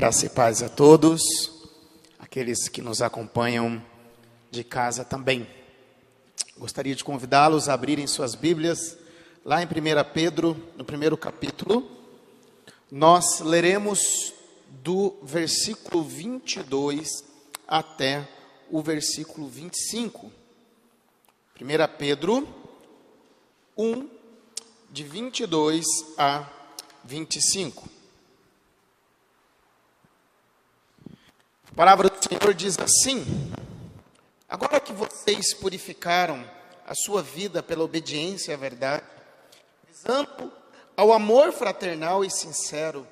Graça e paz a todos, aqueles que nos acompanham de casa também. Gostaria de convidá-los a abrirem suas Bíblias lá em 1 Pedro, no primeiro capítulo. Nós leremos do versículo 22 até o versículo 25. 1 Pedro 1, de 22 a 25. A palavra do Senhor diz assim: Agora que vocês purificaram a sua vida pela obediência à verdade, visando ao amor fraternal e sincero,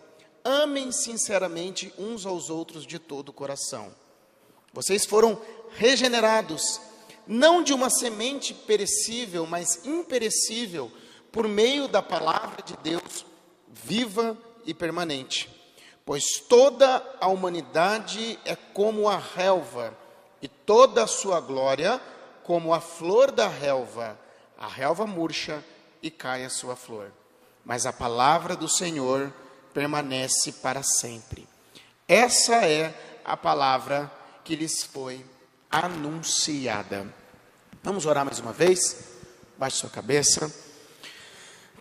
amem sinceramente uns aos outros de todo o coração. Vocês foram regenerados, não de uma semente perecível, mas imperecível, por meio da palavra de Deus, viva e permanente Pois toda a humanidade é como a relva, e toda a sua glória como a flor da relva. A relva murcha e cai a sua flor. Mas a palavra do Senhor permanece para sempre. Essa é a palavra que lhes foi anunciada. Vamos orar mais uma vez? Baixe sua cabeça.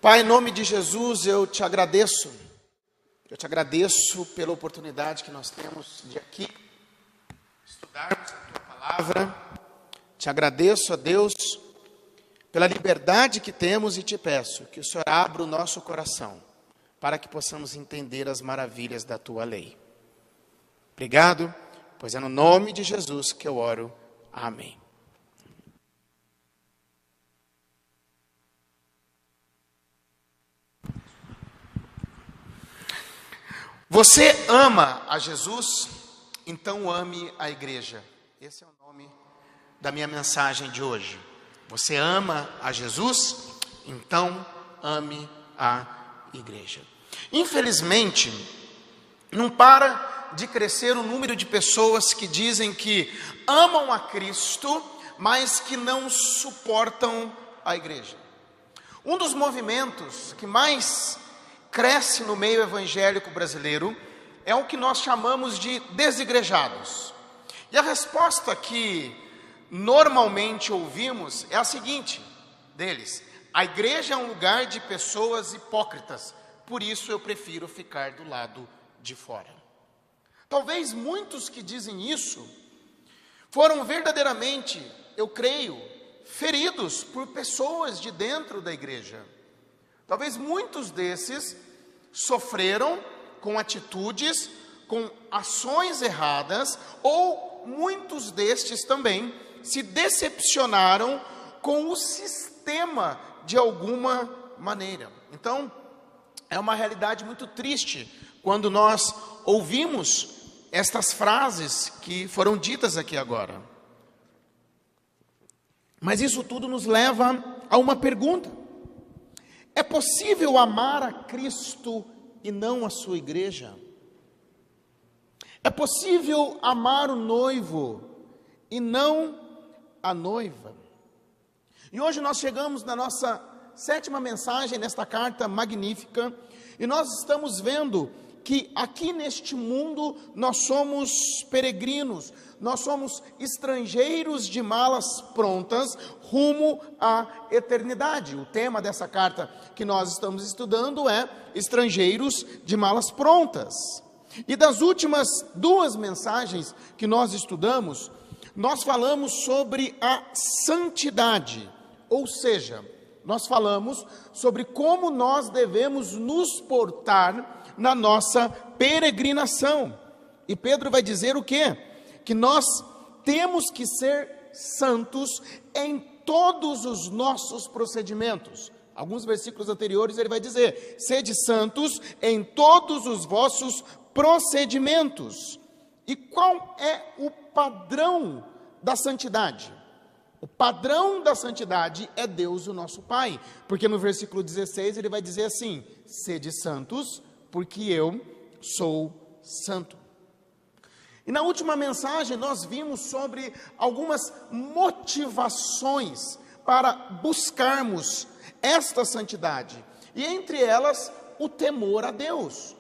Pai, em nome de Jesus, eu te agradeço eu te agradeço pela oportunidade que nós temos de aqui estudarmos a tua palavra. Te agradeço a Deus pela liberdade que temos e te peço que o Senhor abra o nosso coração para que possamos entender as maravilhas da tua lei. Obrigado, pois é no nome de Jesus que eu oro. Amém. Você ama a Jesus? Então ame a igreja. Esse é o nome da minha mensagem de hoje. Você ama a Jesus? Então ame a igreja. Infelizmente, não para de crescer o número de pessoas que dizem que amam a Cristo, mas que não suportam a igreja. Um dos movimentos que mais cresce no meio evangélico brasileiro é o que nós chamamos de desigrejados. E a resposta que normalmente ouvimos é a seguinte deles: a igreja é um lugar de pessoas hipócritas, por isso eu prefiro ficar do lado de fora. Talvez muitos que dizem isso foram verdadeiramente, eu creio, feridos por pessoas de dentro da igreja. Talvez muitos desses sofreram com atitudes, com ações erradas, ou muitos destes também se decepcionaram com o sistema de alguma maneira. Então, é uma realidade muito triste quando nós ouvimos estas frases que foram ditas aqui agora. Mas isso tudo nos leva a uma pergunta: é possível amar a Cristo e não a sua igreja? É possível amar o noivo e não a noiva? E hoje nós chegamos na nossa sétima mensagem nesta carta magnífica e nós estamos vendo que aqui neste mundo nós somos peregrinos, nós somos estrangeiros de malas prontas rumo à eternidade. O tema dessa carta que nós estamos estudando é estrangeiros de malas prontas. E das últimas duas mensagens que nós estudamos, nós falamos sobre a santidade, ou seja, nós falamos sobre como nós devemos nos portar na nossa peregrinação. E Pedro vai dizer o quê? Que nós temos que ser santos em todos os nossos procedimentos. Alguns versículos anteriores ele vai dizer: sede santos em todos os vossos procedimentos. E qual é o padrão da santidade? O padrão da santidade é Deus, o nosso Pai, porque no versículo 16 ele vai dizer assim: sede santos, porque eu sou santo. E na última mensagem nós vimos sobre algumas motivações para buscarmos esta santidade, e entre elas o temor a Deus.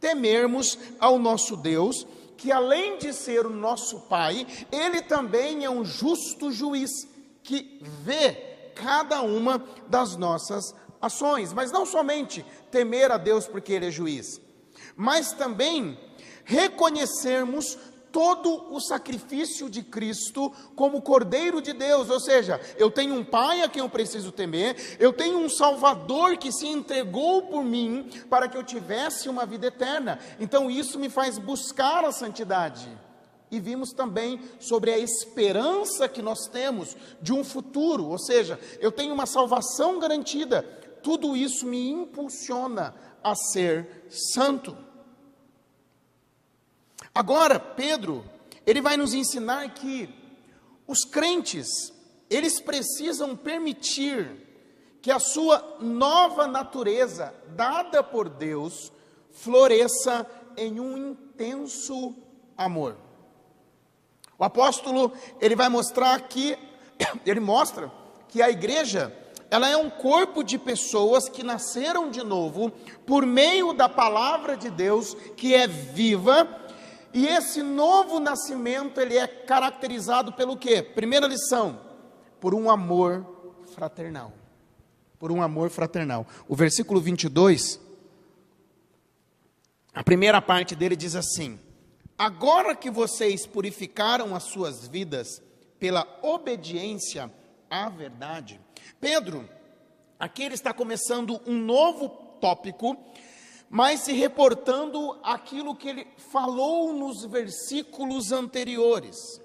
temermos ao nosso Deus, que além de ser o nosso Pai, Ele também é um justo juiz que vê cada uma das nossas ações, mas não somente temer a Deus porque Ele é juiz, mas também reconhecermos todo o sacrifício de Cristo como Cordeiro de Deus, ou seja, eu tenho um Pai a quem eu preciso temer, eu tenho um Salvador que se entregou por mim para que eu tivesse uma vida eterna, então isso me faz buscar a santidade. E vimos também sobre a esperança que nós temos de um futuro, ou seja, eu tenho uma salvação garantida, tudo isso me impulsiona a ser santo. Agora, Pedro, ele vai nos ensinar que os crentes, eles precisam permitir que a sua nova natureza, dada por Deus, floresça em um intenso amor. O apóstolo, ele vai mostrar aqui, ele mostra que a igreja, ela é um corpo de pessoas que nasceram de novo por meio da palavra de Deus, que é viva e esse novo nascimento, ele é caracterizado pelo quê? Primeira lição, por um amor fraternal. Por um amor fraternal. O versículo 22, a primeira parte dele diz assim: Agora que vocês purificaram as suas vidas pela obediência à verdade. Pedro, aqui ele está começando um novo tópico mas se reportando aquilo que ele falou nos versículos anteriores.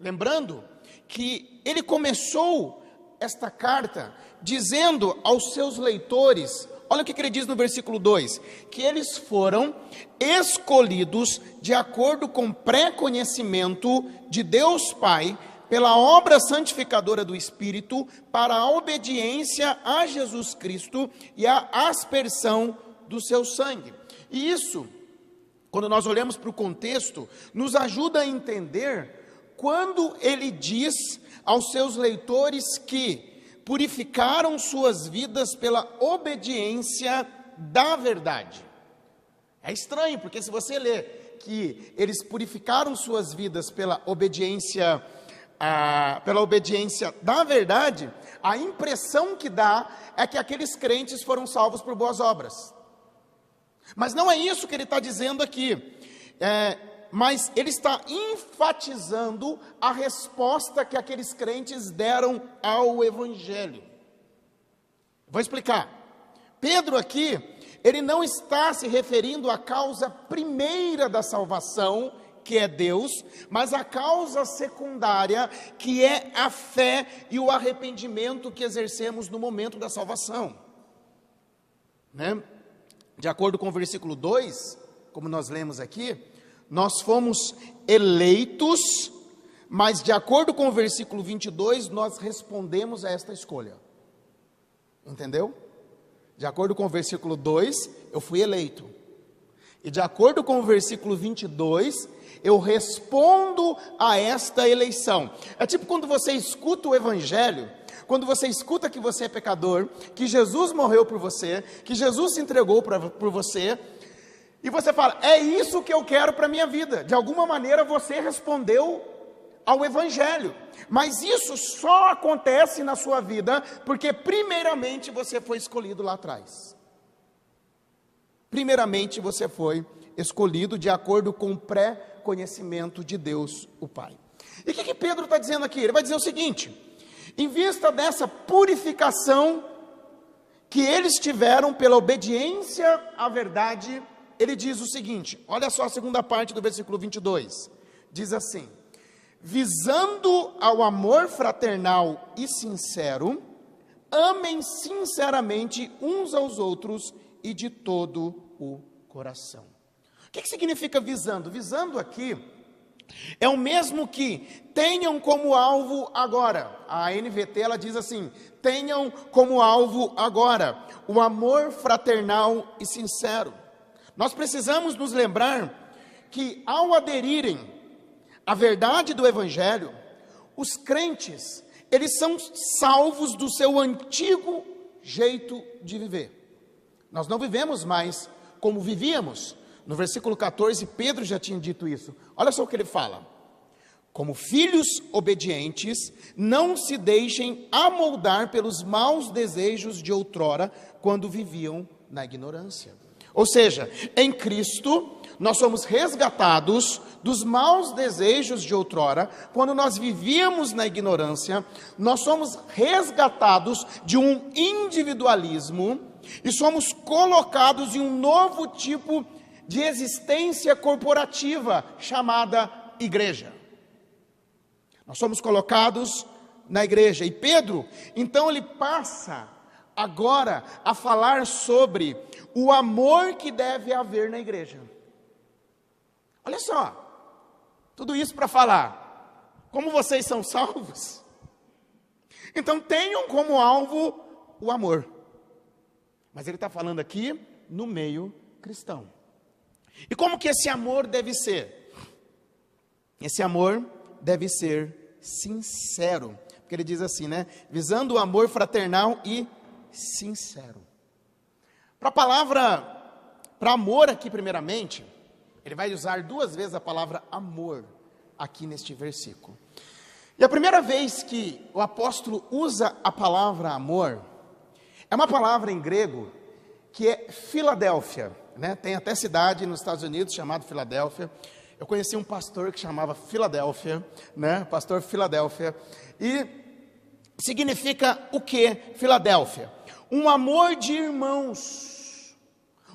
Lembrando que ele começou esta carta dizendo aos seus leitores, olha o que ele diz no versículo 2: que eles foram escolhidos de acordo com pré-conhecimento de Deus Pai, pela obra santificadora do Espírito, para a obediência a Jesus Cristo e a aspersão do seu sangue. E isso, quando nós olhamos para o contexto, nos ajuda a entender quando ele diz aos seus leitores que purificaram suas vidas pela obediência da verdade. É estranho, porque se você ler que eles purificaram suas vidas pela obediência a, pela obediência da verdade, a impressão que dá é que aqueles crentes foram salvos por boas obras. Mas não é isso que ele está dizendo aqui. É, mas ele está enfatizando a resposta que aqueles crentes deram ao Evangelho. Vou explicar. Pedro aqui, ele não está se referindo à causa primeira da salvação, que é Deus, mas à causa secundária, que é a fé e o arrependimento que exercemos no momento da salvação. Né? De acordo com o versículo 2, como nós lemos aqui, nós fomos eleitos, mas de acordo com o versículo 22, nós respondemos a esta escolha. Entendeu? De acordo com o versículo 2, eu fui eleito. E de acordo com o versículo 22, eu respondo a esta eleição. É tipo quando você escuta o evangelho, quando você escuta que você é pecador, que Jesus morreu por você, que Jesus se entregou pra, por você, e você fala: "É isso que eu quero para minha vida". De alguma maneira você respondeu ao evangelho. Mas isso só acontece na sua vida porque primeiramente você foi escolhido lá atrás. Primeiramente você foi escolhido de acordo com o pré-conhecimento de Deus, o Pai. E o que, que Pedro está dizendo aqui? Ele vai dizer o seguinte: em vista dessa purificação que eles tiveram pela obediência à verdade, ele diz o seguinte: olha só a segunda parte do versículo 22. Diz assim: visando ao amor fraternal e sincero, amem sinceramente uns aos outros e de todo o coração. Que, que significa visando? Visando aqui é o mesmo que tenham como alvo agora. A NVT ela diz assim: tenham como alvo agora o amor fraternal e sincero. Nós precisamos nos lembrar que ao aderirem à verdade do evangelho, os crentes, eles são salvos do seu antigo jeito de viver. Nós não vivemos mais como vivíamos. No versículo 14, Pedro já tinha dito isso. Olha só o que ele fala. Como filhos obedientes, não se deixem amoldar pelos maus desejos de outrora, quando viviam na ignorância. Ou seja, em Cristo, nós somos resgatados dos maus desejos de outrora, quando nós vivíamos na ignorância, nós somos resgatados de um individualismo e somos colocados em um novo tipo de existência corporativa chamada igreja. Nós somos colocados na igreja. E Pedro, então, ele passa agora a falar sobre o amor que deve haver na igreja. Olha só, tudo isso para falar como vocês são salvos. Então tenham como alvo o amor. Mas ele está falando aqui no meio cristão. E como que esse amor deve ser? Esse amor deve ser sincero. Porque ele diz assim, né? Visando o amor fraternal e sincero. Para a palavra, para amor aqui, primeiramente, ele vai usar duas vezes a palavra amor aqui neste versículo. E a primeira vez que o apóstolo usa a palavra amor, é uma palavra em grego que é Filadélfia, né? Tem até cidade nos Estados Unidos chamada Filadélfia. Eu conheci um pastor que chamava Filadélfia, né? Pastor Filadélfia. E significa o que Filadélfia? Um amor de irmãos,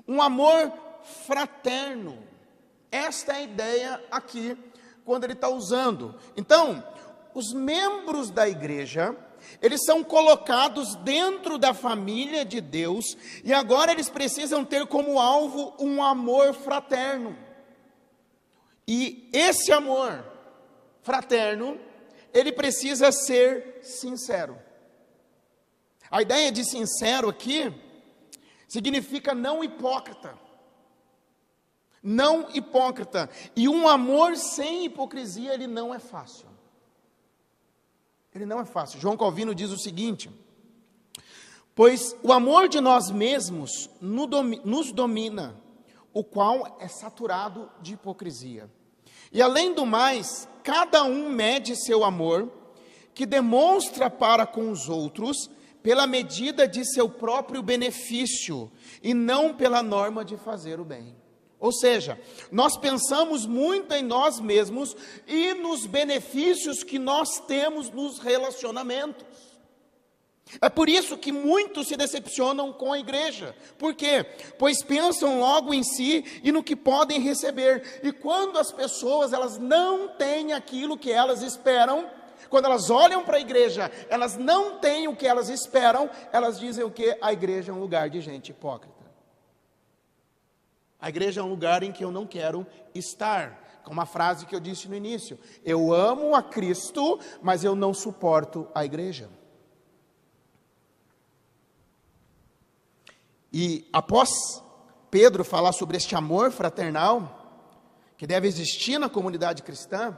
um amor fraterno, esta é a ideia aqui, quando ele está usando. Então, os membros da igreja, eles são colocados dentro da família de Deus, e agora eles precisam ter como alvo um amor fraterno. E esse amor fraterno, ele precisa ser sincero. A ideia de sincero aqui significa não hipócrita não hipócrita. E um amor sem hipocrisia, ele não é fácil. Ele não é fácil. João Calvino diz o seguinte: Pois o amor de nós mesmos nos domina, o qual é saturado de hipocrisia. E além do mais, cada um mede seu amor, que demonstra para com os outros, pela medida de seu próprio benefício, e não pela norma de fazer o bem. Ou seja, nós pensamos muito em nós mesmos e nos benefícios que nós temos nos relacionamentos. É por isso que muitos se decepcionam com a igreja. Por quê? Pois pensam logo em si e no que podem receber. E quando as pessoas elas não têm aquilo que elas esperam, quando elas olham para a igreja, elas não têm o que elas esperam, elas dizem o que? A igreja é um lugar de gente hipócrita. A igreja é um lugar em que eu não quero estar. Com uma frase que eu disse no início: Eu amo a Cristo, mas eu não suporto a igreja. E após Pedro falar sobre este amor fraternal que deve existir na comunidade cristã,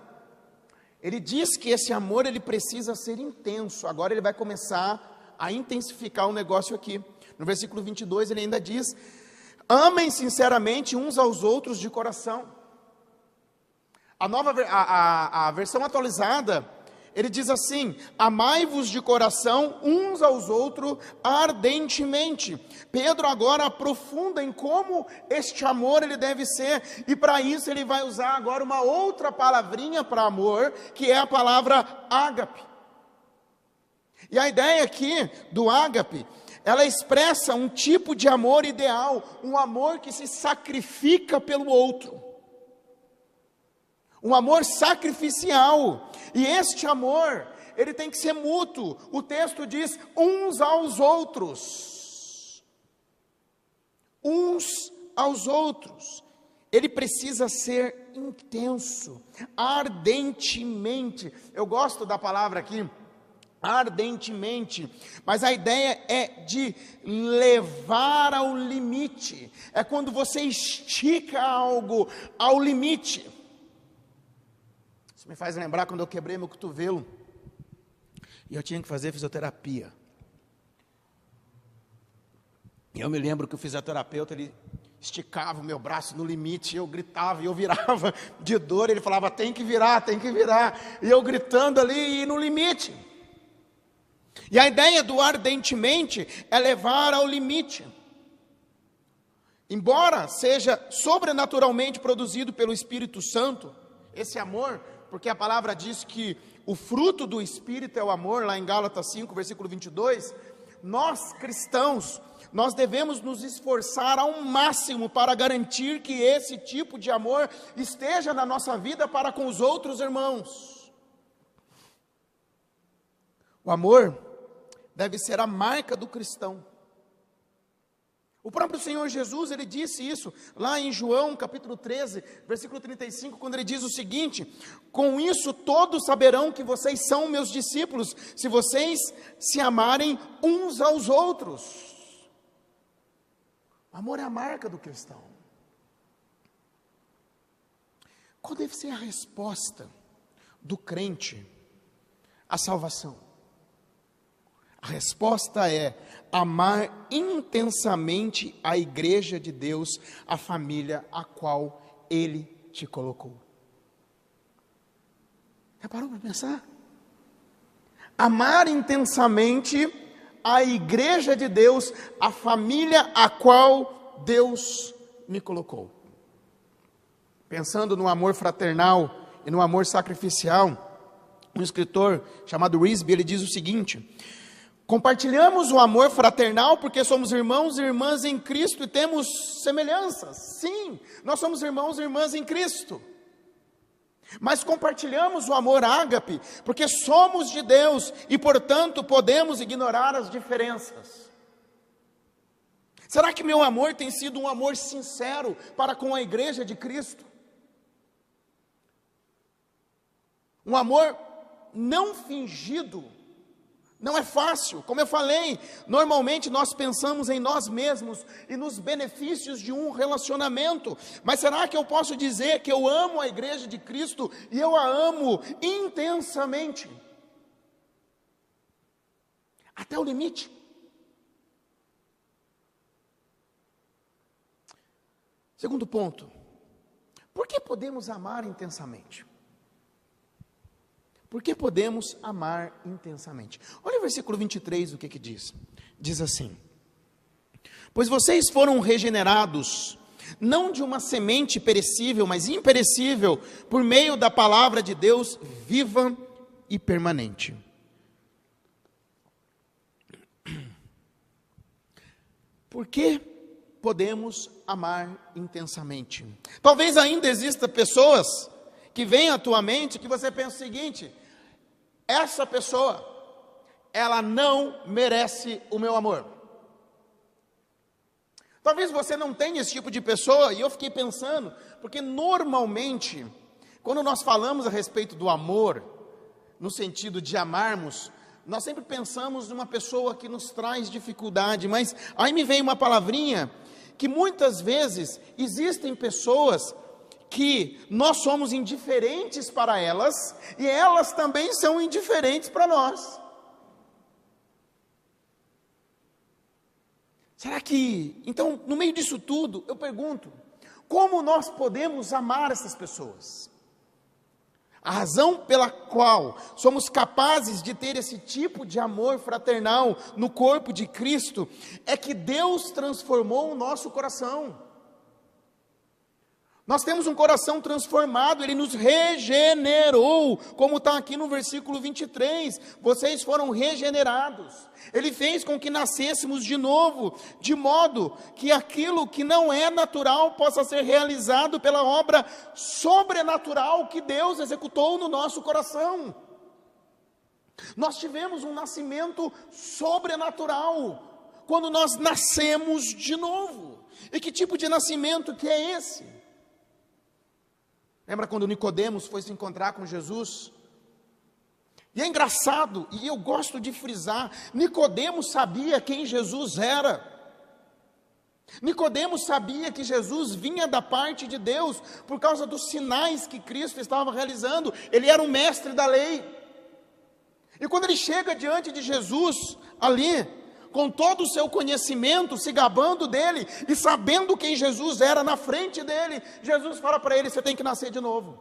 ele diz que esse amor ele precisa ser intenso. Agora ele vai começar a intensificar o negócio aqui. No versículo 22 ele ainda diz Amem sinceramente uns aos outros de coração. A nova a, a, a versão atualizada, ele diz assim: Amai-vos de coração uns aos outros ardentemente. Pedro agora aprofunda em como este amor ele deve ser, e para isso ele vai usar agora uma outra palavrinha para amor, que é a palavra ágape. E a ideia aqui do ágape ela expressa um tipo de amor ideal, um amor que se sacrifica pelo outro. Um amor sacrificial. E este amor, ele tem que ser mútuo. O texto diz uns aos outros. Uns aos outros. Ele precisa ser intenso, ardentemente. Eu gosto da palavra aqui, ardentemente, mas a ideia é de levar ao limite, é quando você estica algo ao limite. Isso me faz lembrar quando eu quebrei meu cotovelo e eu tinha que fazer fisioterapia. E eu me lembro que o fisioterapeuta ele esticava o meu braço no limite, eu gritava e eu virava de dor, ele falava: tem que virar, tem que virar, e eu gritando ali e no limite. E a ideia do ardentemente é levar ao limite. Embora seja sobrenaturalmente produzido pelo Espírito Santo, esse amor, porque a palavra diz que o fruto do Espírito é o amor, lá em Gálatas 5, versículo 22, nós cristãos, nós devemos nos esforçar ao máximo para garantir que esse tipo de amor esteja na nossa vida para com os outros irmãos. O amor deve ser a marca do cristão. O próprio Senhor Jesus, ele disse isso lá em João, capítulo 13, versículo 35, quando ele diz o seguinte: Com isso todos saberão que vocês são meus discípulos, se vocês se amarem uns aos outros. O amor é a marca do cristão. Qual deve ser a resposta do crente à salvação? A resposta é amar intensamente a igreja de Deus, a família a qual Ele te colocou. Já parou para pensar? Amar intensamente a igreja de Deus, a família a qual Deus me colocou. Pensando no amor fraternal e no amor sacrificial, um escritor chamado Risby, ele diz o seguinte: Compartilhamos o amor fraternal porque somos irmãos e irmãs em Cristo e temos semelhanças. Sim, nós somos irmãos e irmãs em Cristo. Mas compartilhamos o amor ágape porque somos de Deus e, portanto, podemos ignorar as diferenças. Será que meu amor tem sido um amor sincero para com a igreja de Cristo? Um amor não fingido não é fácil, como eu falei, normalmente nós pensamos em nós mesmos e nos benefícios de um relacionamento, mas será que eu posso dizer que eu amo a igreja de Cristo e eu a amo intensamente? Até o limite. Segundo ponto, por que podemos amar intensamente? Porque podemos amar intensamente. Olha o versículo 23, o que que diz? Diz assim: Pois vocês foram regenerados, não de uma semente perecível, mas imperecível, por meio da palavra de Deus viva e permanente. Por que podemos amar intensamente? Talvez ainda exista pessoas que vêm à tua mente que você pensa o seguinte: essa pessoa, ela não merece o meu amor. Talvez você não tenha esse tipo de pessoa, e eu fiquei pensando, porque normalmente, quando nós falamos a respeito do amor, no sentido de amarmos, nós sempre pensamos numa pessoa que nos traz dificuldade, mas aí me veio uma palavrinha que muitas vezes existem pessoas que nós somos indiferentes para elas e elas também são indiferentes para nós. Será que, então, no meio disso tudo, eu pergunto: como nós podemos amar essas pessoas? A razão pela qual somos capazes de ter esse tipo de amor fraternal no corpo de Cristo é que Deus transformou o nosso coração. Nós temos um coração transformado, ele nos regenerou, como está aqui no versículo 23. Vocês foram regenerados. Ele fez com que nascêssemos de novo, de modo que aquilo que não é natural possa ser realizado pela obra sobrenatural que Deus executou no nosso coração. Nós tivemos um nascimento sobrenatural quando nós nascemos de novo. E que tipo de nascimento que é esse? Lembra quando Nicodemos foi se encontrar com Jesus? E é engraçado, e eu gosto de frisar, Nicodemos sabia quem Jesus era. Nicodemos sabia que Jesus vinha da parte de Deus por causa dos sinais que Cristo estava realizando. Ele era um mestre da lei. E quando ele chega diante de Jesus ali, com todo o seu conhecimento, se gabando dele e sabendo quem Jesus era na frente dele, Jesus fala para ele: você tem que nascer de novo.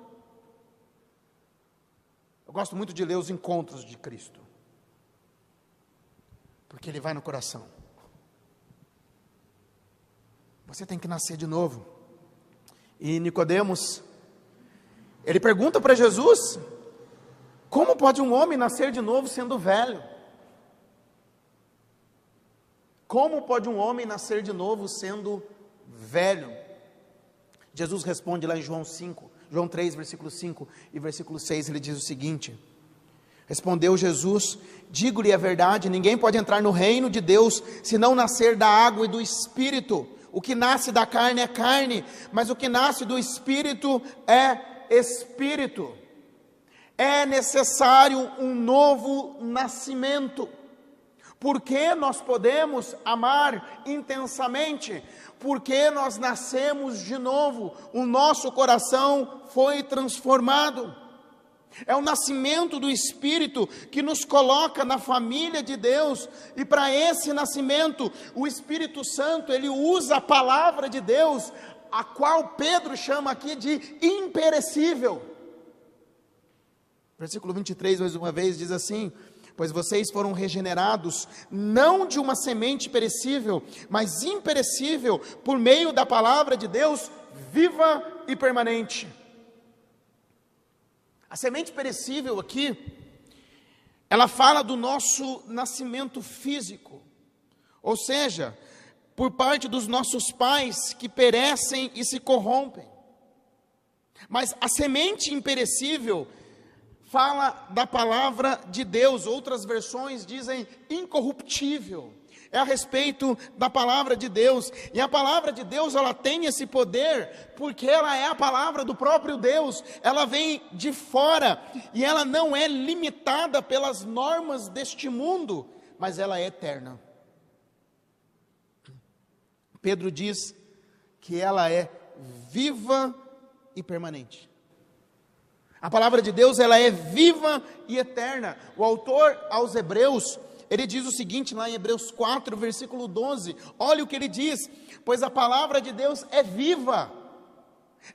Eu gosto muito de ler os encontros de Cristo, porque ele vai no coração. Você tem que nascer de novo. E Nicodemos, ele pergunta para Jesus: como pode um homem nascer de novo sendo velho? Como pode um homem nascer de novo sendo velho? Jesus responde lá em João 5, João 3, versículo 5 e versículo 6, ele diz o seguinte: Respondeu Jesus: Digo-lhe a verdade, ninguém pode entrar no reino de Deus se não nascer da água e do espírito. O que nasce da carne é carne, mas o que nasce do espírito é espírito. É necessário um novo nascimento. Porque nós podemos amar intensamente? Porque nós nascemos de novo, o nosso coração foi transformado. É o nascimento do Espírito que nos coloca na família de Deus, e para esse nascimento, o Espírito Santo, ele usa a palavra de Deus, a qual Pedro chama aqui de imperecível. Versículo 23, mais uma vez, diz assim: Pois vocês foram regenerados, não de uma semente perecível, mas imperecível, por meio da palavra de Deus, viva e permanente. A semente perecível aqui, ela fala do nosso nascimento físico, ou seja, por parte dos nossos pais que perecem e se corrompem. Mas a semente imperecível fala da palavra de Deus, outras versões dizem incorruptível. É a respeito da palavra de Deus, e a palavra de Deus ela tem esse poder, porque ela é a palavra do próprio Deus, ela vem de fora, e ela não é limitada pelas normas deste mundo, mas ela é eterna. Pedro diz que ela é viva e permanente. A palavra de Deus, ela é viva e eterna. O autor aos Hebreus, ele diz o seguinte lá em Hebreus 4, versículo 12. Olha o que ele diz: "Pois a palavra de Deus é viva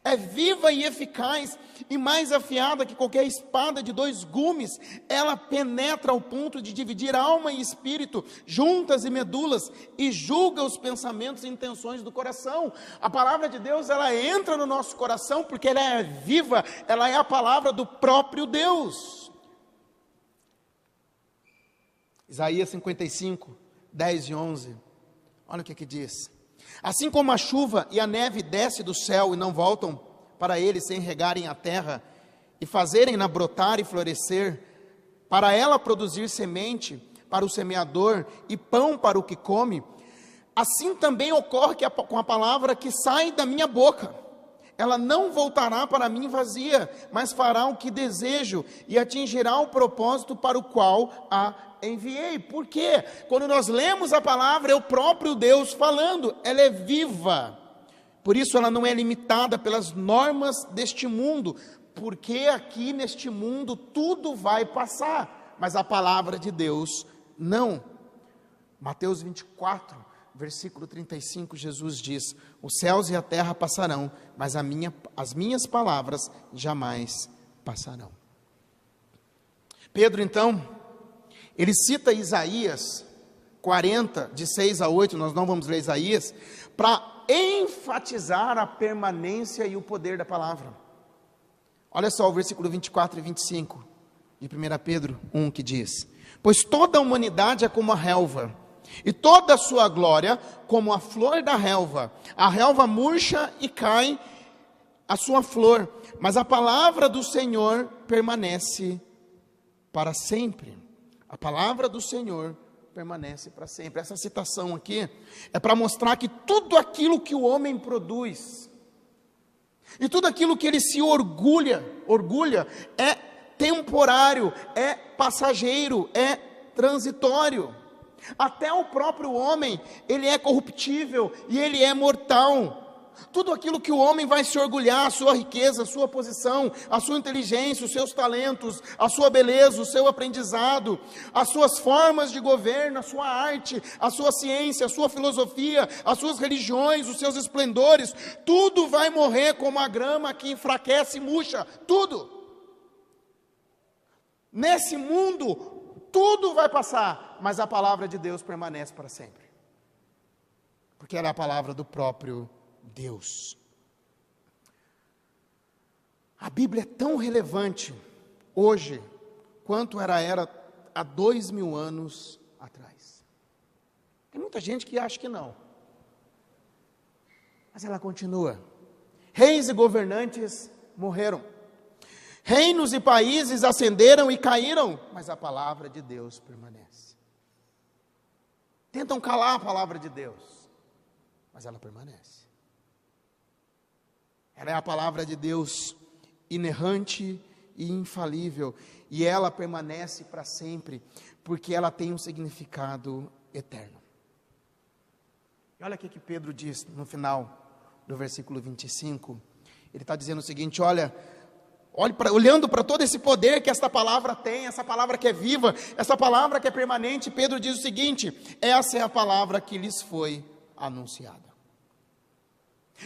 é viva e eficaz e mais afiada que qualquer espada de dois gumes. Ela penetra ao ponto de dividir alma e espírito, juntas e medulas, e julga os pensamentos e intenções do coração. A palavra de Deus, ela entra no nosso coração porque ela é viva, ela é a palavra do próprio Deus. Isaías 55, 10 e 11. Olha o que, que diz. Assim como a chuva e a neve desce do céu e não voltam para ele sem regarem a terra e fazerem-na brotar e florescer, para ela produzir semente para o semeador e pão para o que come, assim também ocorre com a palavra que sai da minha boca. Ela não voltará para mim vazia, mas fará o que desejo e atingirá o propósito para o qual a enviei. Por quê? Quando nós lemos a palavra, é o próprio Deus falando, ela é viva. Por isso ela não é limitada pelas normas deste mundo, porque aqui neste mundo tudo vai passar, mas a palavra de Deus não. Mateus 24, versículo 35, Jesus diz: Os céus e a terra passarão, mas minha, as minhas palavras jamais passarão. Pedro, então, ele cita Isaías 40, de 6 a 8, nós não vamos ler Isaías, para enfatizar a permanência e o poder da palavra. Olha só o versículo 24 e 25 de 1 Pedro 1 que diz: Pois toda a humanidade é como a relva, e toda a sua glória como a flor da relva. A relva murcha e cai a sua flor, mas a palavra do Senhor permanece para sempre. A palavra do Senhor permanece para sempre. Essa citação aqui é para mostrar que tudo aquilo que o homem produz e tudo aquilo que ele se orgulha, orgulha é temporário, é passageiro, é transitório. Até o próprio homem, ele é corruptível e ele é mortal. tudo aquilo que o homem vai se orgulhar, a sua riqueza, a sua posição, a sua inteligência, os seus talentos, a sua beleza, o seu aprendizado, as suas formas de governo, a sua arte, a sua ciência, a sua filosofia, as suas religiões, os seus esplendores, tudo vai morrer como a grama que enfraquece e murcha, tudo. Nesse mundo, tudo vai passar, mas a palavra de Deus permanece para sempre. Porque era a palavra do próprio Deus. A Bíblia é tão relevante hoje quanto era, era há dois mil anos atrás. Tem muita gente que acha que não. Mas ela continua. Reis e governantes morreram. Reinos e países ascenderam e caíram, mas a palavra de Deus permanece. Tentam calar a palavra de Deus, mas ela permanece. Ela é a palavra de Deus inerrante e infalível, e ela permanece para sempre, porque ela tem um significado eterno. E olha o que Pedro diz no final do versículo 25. Ele está dizendo o seguinte: olha, pra, olhando para todo esse poder que esta palavra tem, essa palavra que é viva, essa palavra que é permanente, Pedro diz o seguinte: essa é a palavra que lhes foi anunciada.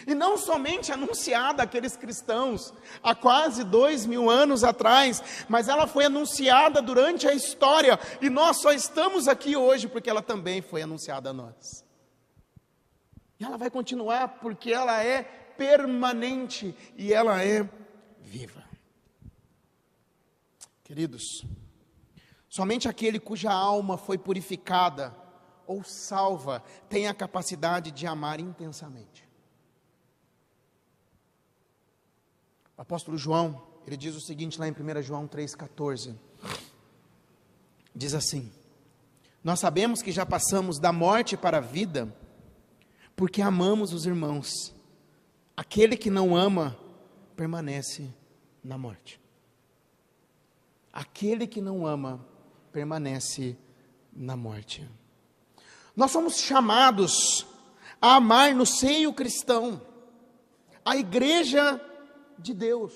E não somente anunciada àqueles cristãos há quase dois mil anos atrás, mas ela foi anunciada durante a história, e nós só estamos aqui hoje porque ela também foi anunciada a nós. E ela vai continuar porque ela é permanente e ela é viva. Queridos, somente aquele cuja alma foi purificada ou salva tem a capacidade de amar intensamente. O apóstolo João, ele diz o seguinte lá em 1 João 3,14: diz assim: Nós sabemos que já passamos da morte para a vida, porque amamos os irmãos. Aquele que não ama, permanece na morte. Aquele que não ama, permanece na morte. Nós somos chamados a amar no seio cristão. A igreja de Deus.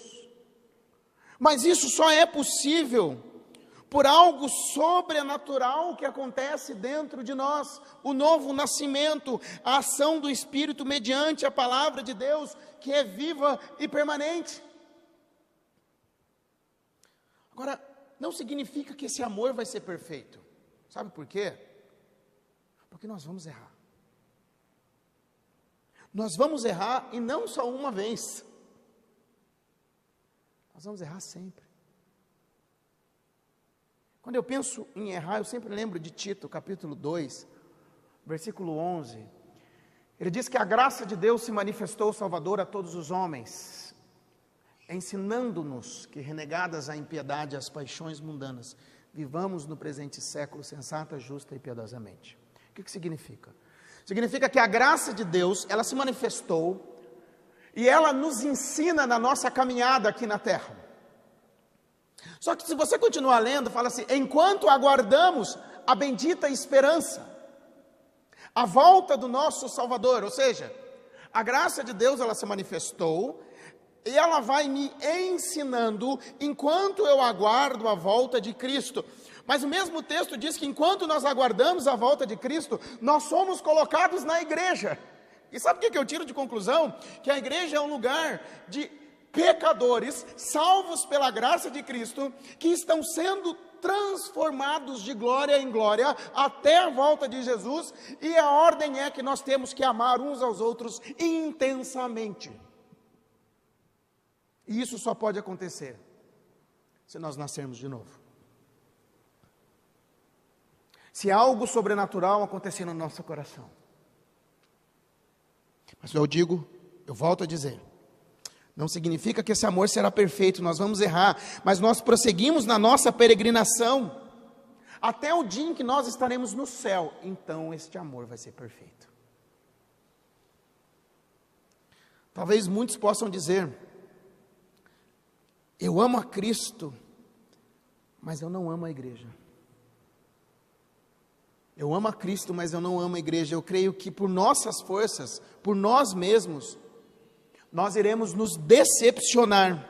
Mas isso só é possível por algo sobrenatural que acontece dentro de nós, o novo nascimento, a ação do Espírito mediante a palavra de Deus, que é viva e permanente. Agora, não significa que esse amor vai ser perfeito. Sabe por quê? Porque nós vamos errar. Nós vamos errar e não só uma vez. Nós vamos errar sempre. Quando eu penso em errar, eu sempre lembro de Tito, capítulo 2, versículo 11. Ele diz que a graça de Deus se manifestou Salvador a todos os homens, ensinando-nos que, renegadas a impiedade e as paixões mundanas, vivamos no presente século sensata, justa e piedosamente. O que, que significa? Significa que a graça de Deus, ela se manifestou e ela nos ensina na nossa caminhada aqui na terra. Só que se você continuar lendo, fala assim: enquanto aguardamos a bendita esperança, a volta do nosso Salvador, ou seja, a graça de Deus ela se manifestou e ela vai me ensinando enquanto eu aguardo a volta de Cristo. Mas o mesmo texto diz que enquanto nós aguardamos a volta de Cristo, nós somos colocados na igreja. E sabe o que eu tiro de conclusão? Que a igreja é um lugar de pecadores salvos pela graça de Cristo que estão sendo transformados de glória em glória até a volta de Jesus, e a ordem é que nós temos que amar uns aos outros intensamente. E isso só pode acontecer se nós nascermos de novo. Se algo sobrenatural acontecer no nosso coração. Mas eu digo, eu volto a dizer, não significa que esse amor será perfeito, nós vamos errar, mas nós prosseguimos na nossa peregrinação até o dia em que nós estaremos no céu, então este amor vai ser perfeito. Talvez muitos possam dizer: Eu amo a Cristo, mas eu não amo a igreja. Eu amo a Cristo, mas eu não amo a igreja. Eu creio que por nossas forças, por nós mesmos, nós iremos nos decepcionar.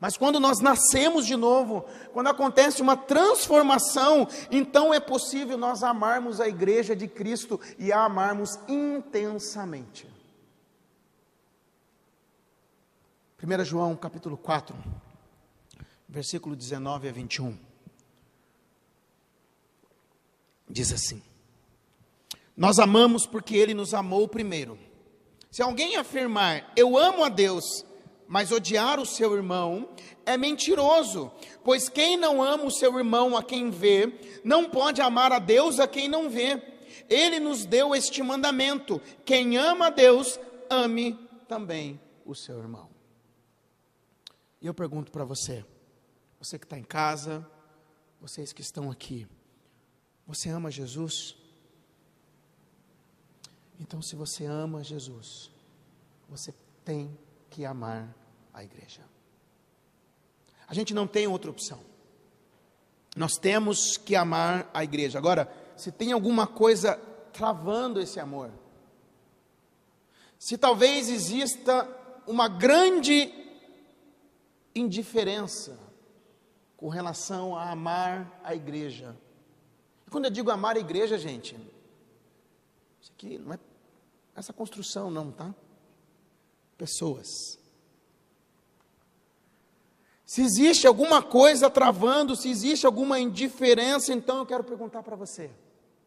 Mas quando nós nascemos de novo, quando acontece uma transformação, então é possível nós amarmos a igreja de Cristo e a amarmos intensamente. 1 João capítulo 4, versículo 19 a 21. Diz assim: Nós amamos porque Ele nos amou primeiro. Se alguém afirmar, eu amo a Deus, mas odiar o seu irmão é mentiroso, pois quem não ama o seu irmão a quem vê, não pode amar a Deus a quem não vê. Ele nos deu este mandamento: quem ama a Deus, ame também o seu irmão. E eu pergunto para você, você que está em casa, vocês que estão aqui, você ama Jesus? Então, se você ama Jesus, você tem que amar a igreja. A gente não tem outra opção. Nós temos que amar a igreja. Agora, se tem alguma coisa travando esse amor, se talvez exista uma grande indiferença com relação a amar a igreja. E quando eu digo amar a igreja, gente, isso aqui não é essa construção, não, tá? Pessoas. Se existe alguma coisa travando, se existe alguma indiferença, então eu quero perguntar para você.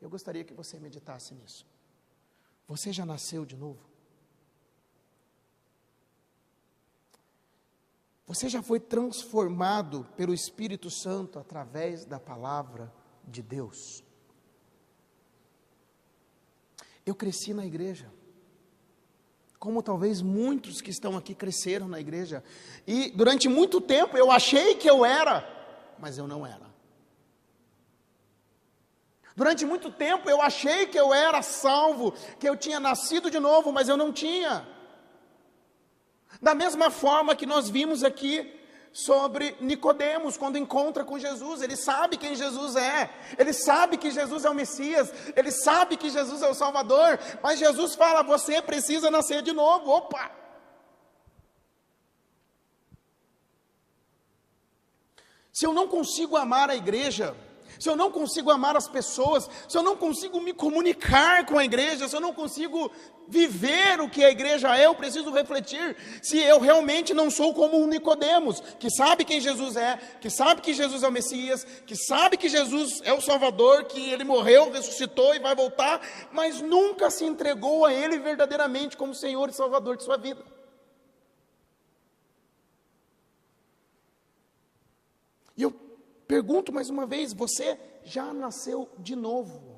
Eu gostaria que você meditasse nisso. Você já nasceu de novo? Você já foi transformado pelo Espírito Santo através da palavra de Deus? Eu cresci na igreja como talvez muitos que estão aqui cresceram na igreja. E durante muito tempo eu achei que eu era, mas eu não era. Durante muito tempo eu achei que eu era salvo, que eu tinha nascido de novo, mas eu não tinha. Da mesma forma que nós vimos aqui sobre Nicodemos quando encontra com Jesus. Ele sabe quem Jesus é. Ele sabe que Jesus é o Messias. Ele sabe que Jesus é o Salvador. Mas Jesus fala: "Você precisa nascer de novo". Opa! Se eu não consigo amar a igreja, se eu não consigo amar as pessoas, se eu não consigo me comunicar com a igreja, se eu não consigo viver o que a igreja é, eu preciso refletir se eu realmente não sou como um Nicodemos, que sabe quem Jesus é, que sabe que Jesus é o Messias, que sabe que Jesus é o Salvador, que ele morreu, ressuscitou e vai voltar, mas nunca se entregou a ele verdadeiramente como Senhor e Salvador de sua vida. E eu pergunto mais uma vez: você já nasceu de novo?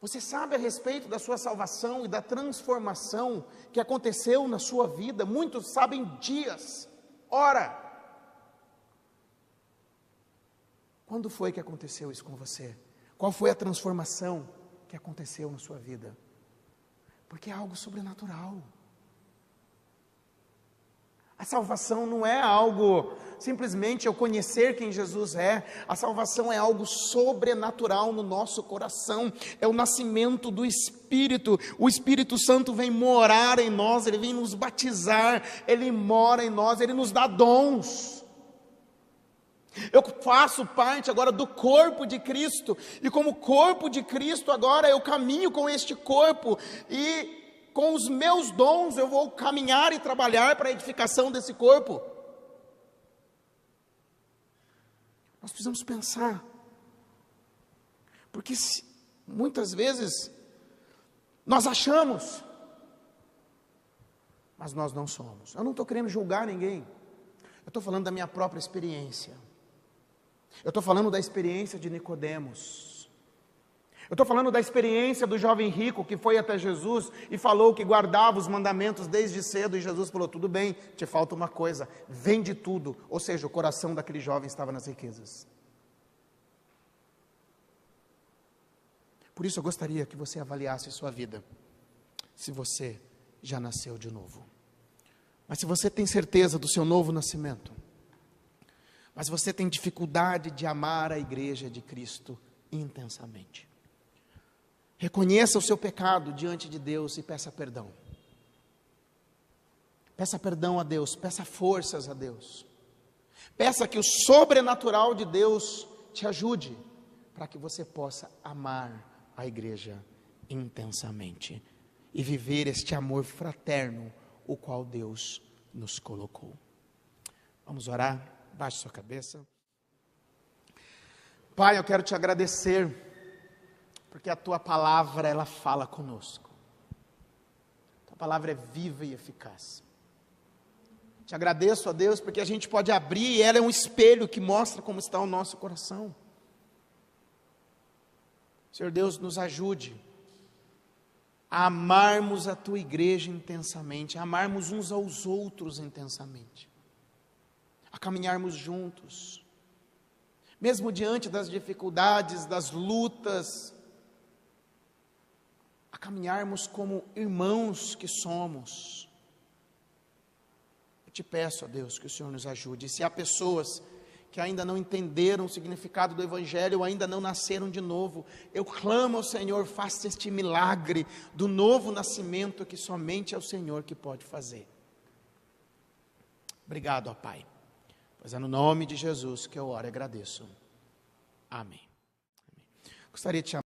Você sabe a respeito da sua salvação e da transformação que aconteceu na sua vida? Muitos sabem dias, hora. Quando foi que aconteceu isso com você? Qual foi a transformação que aconteceu na sua vida? Porque é algo sobrenatural. A salvação não é algo simplesmente eu conhecer quem Jesus é, a salvação é algo sobrenatural no nosso coração, é o nascimento do Espírito. O Espírito Santo vem morar em nós, ele vem nos batizar, ele mora em nós, ele nos dá dons. Eu faço parte agora do corpo de Cristo, e como corpo de Cristo, agora eu caminho com este corpo, e com os meus dons eu vou caminhar e trabalhar para a edificação desse corpo. Nós precisamos pensar, porque se, muitas vezes nós achamos, mas nós não somos. Eu não estou querendo julgar ninguém, eu estou falando da minha própria experiência. Eu estou falando da experiência de Nicodemos. Eu estou falando da experiência do jovem rico que foi até Jesus e falou que guardava os mandamentos desde cedo, e Jesus falou: tudo bem, te falta uma coisa, vende tudo. Ou seja, o coração daquele jovem estava nas riquezas. Por isso eu gostaria que você avaliasse sua vida, se você já nasceu de novo. Mas se você tem certeza do seu novo nascimento, mas você tem dificuldade de amar a igreja de Cristo intensamente, Reconheça o seu pecado diante de Deus e peça perdão. Peça perdão a Deus, peça forças a Deus. Peça que o sobrenatural de Deus te ajude para que você possa amar a igreja intensamente e viver este amor fraterno, o qual Deus nos colocou. Vamos orar? Baixe sua cabeça. Pai, eu quero te agradecer, porque a tua palavra, ela fala conosco. A tua palavra é viva e eficaz. Te agradeço a Deus, porque a gente pode abrir e ela é um espelho que mostra como está o nosso coração. Senhor Deus, nos ajude a amarmos a tua igreja intensamente, a amarmos uns aos outros intensamente, a caminharmos juntos, mesmo diante das dificuldades, das lutas, a caminharmos como irmãos que somos. Eu te peço, ó Deus, que o Senhor nos ajude. Se há pessoas que ainda não entenderam o significado do Evangelho, ainda não nasceram de novo. Eu clamo ao Senhor, faça este milagre do novo nascimento que somente é o Senhor que pode fazer. Obrigado, ó Pai. Pois é no nome de Jesus que eu oro e agradeço. Amém. Gostaria de